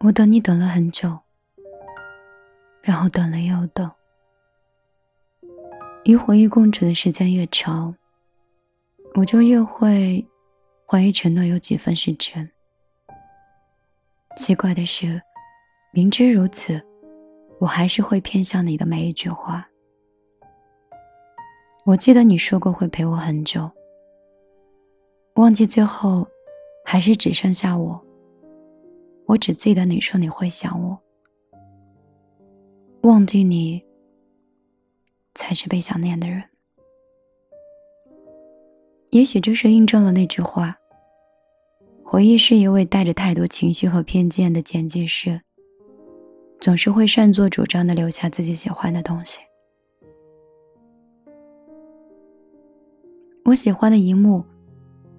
我等你等了很久，然后等了又等。与回忆共处的时间越长，我就越会怀疑承诺有几分是真。奇怪的是，明知如此，我还是会偏向你的每一句话。我记得你说过会陪我很久，忘记最后还是只剩下我。我只记得你说你会想我，忘记你才是被想念的人。也许这是印证了那句话：回忆是一位带着太多情绪和偏见的剪辑师，总是会擅作主张的留下自己喜欢的东西。我喜欢的一幕，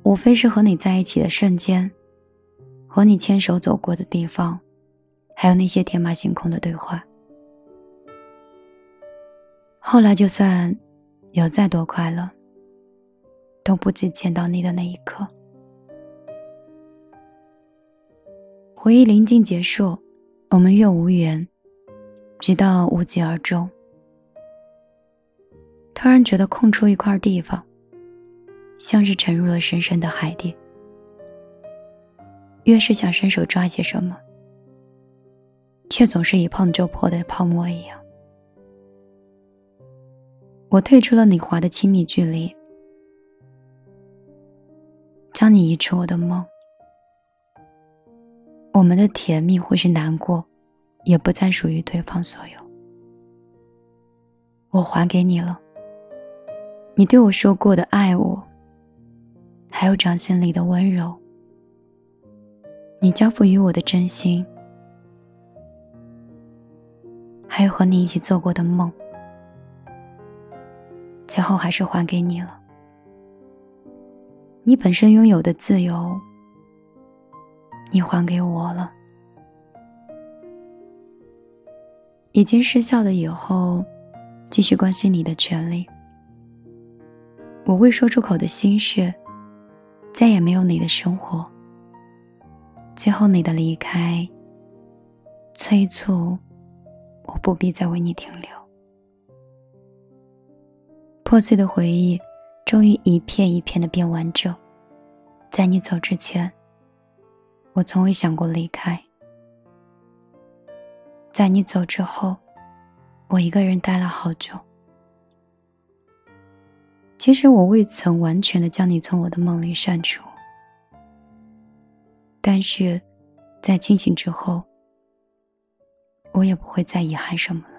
无非是和你在一起的瞬间。和你牵手走过的地方，还有那些天马行空的对话。后来，就算有再多快乐，都不及见到你的那一刻。回忆临近结束，我们越无缘，直到无疾而终。突然觉得空出一块地方，像是沉入了深深的海底。越是想伸手抓些什么，却总是一碰就破的泡沫一样。我退出了你划的亲密距离，将你移出我的梦。我们的甜蜜或是难过，也不再属于对方所有。我还给你了，你对我说过的爱我，还有掌心里的温柔。你交付于我的真心，还有和你一起做过的梦，最后还是还给你了。你本身拥有的自由，你还给我了。已经失效的以后，继续关心你的权利。我未说出口的心事，再也没有你的生活。最后，你的离开，催促我不必再为你停留。破碎的回忆，终于一片一片的变完整。在你走之前，我从未想过离开。在你走之后，我一个人待了好久。其实我未曾完全的将你从我的梦里删除。但是，在清醒之后，我也不会再遗憾什么了。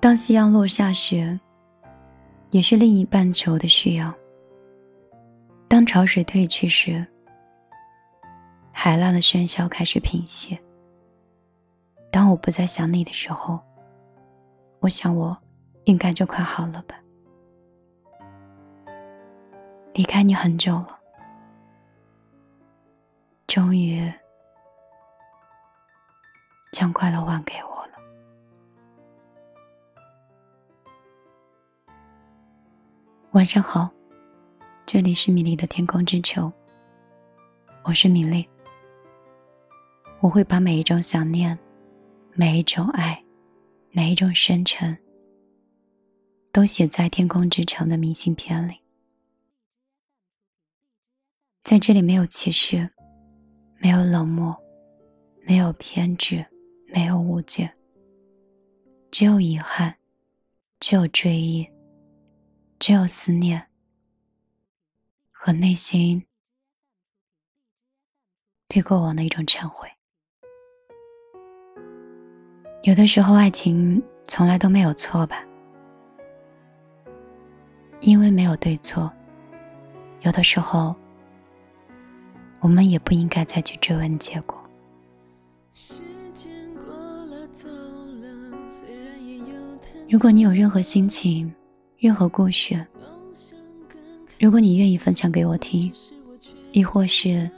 当夕阳落下时，也是另一半球的需要；当潮水退去时，海浪的喧嚣开始平息。当我不再想你的时候，我想我应该就快好了吧。离开你很久了。终于将快乐还给我了。晚上好，这里是米粒的天空之球，我是米粒。我会把每一种想念、每一种爱、每一种深沉，都写在天空之城的明信片里。在这里没有歧视。没有冷漠，没有偏执，没有误解，只有遗憾，只有追忆，只有思念和内心对过往的一种忏悔。有的时候，爱情从来都没有错吧？因为没有对错。有的时候。我们也不应该再去追问结果。如果你有任何心情、任何故事，如果你愿意分享给我听，亦或是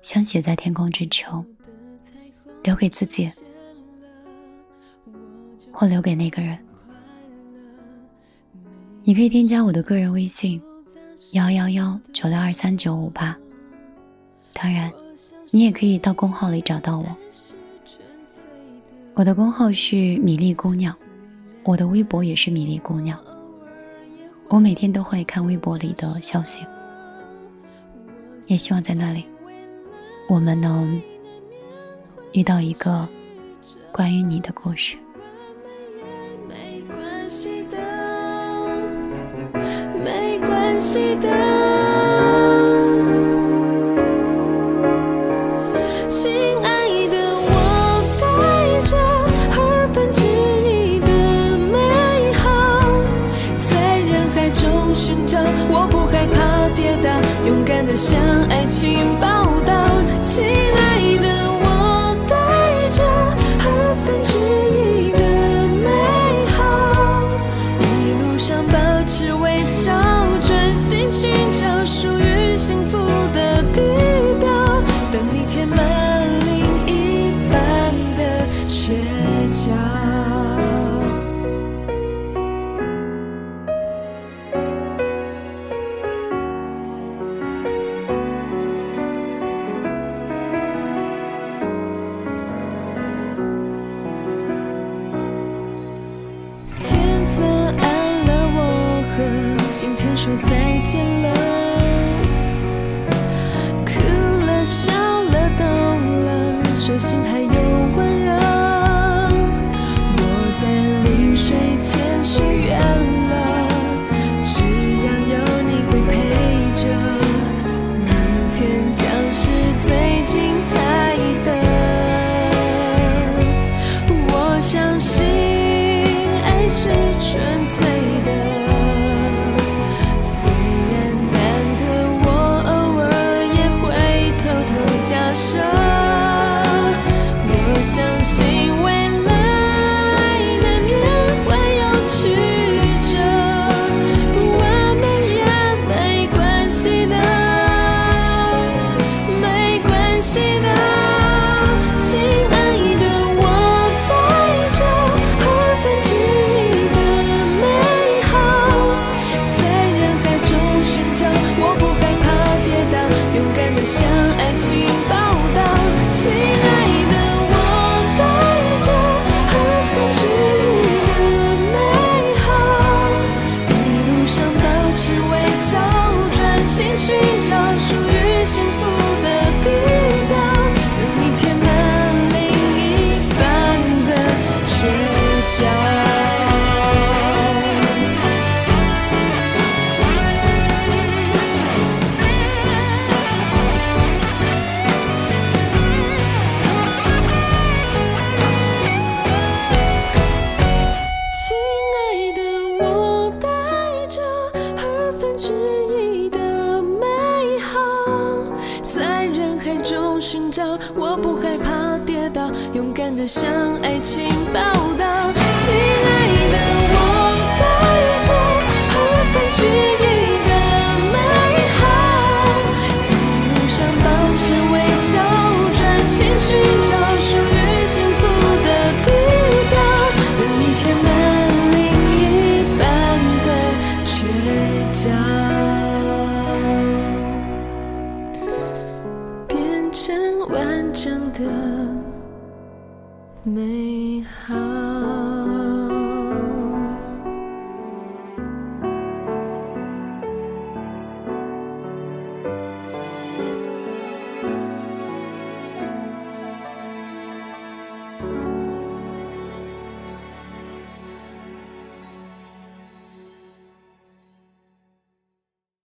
想写在天空之城，留给自己，或留给那个人，你可以添加我的个人微信：幺幺幺九六二三九五八。当然，你也可以到公号里找到我。我的公号是米粒姑娘，我的微博也是米粒姑娘。我每天都会看微博里的消息，也希望在那里，我们能遇到一个关于你的故事。记得亲爱的我带着二分之一的美好。在人海中寻找我不害怕跌倒勇敢的向爱情报道期满另一半的倔强天色暗了我和今天说再见像爱情。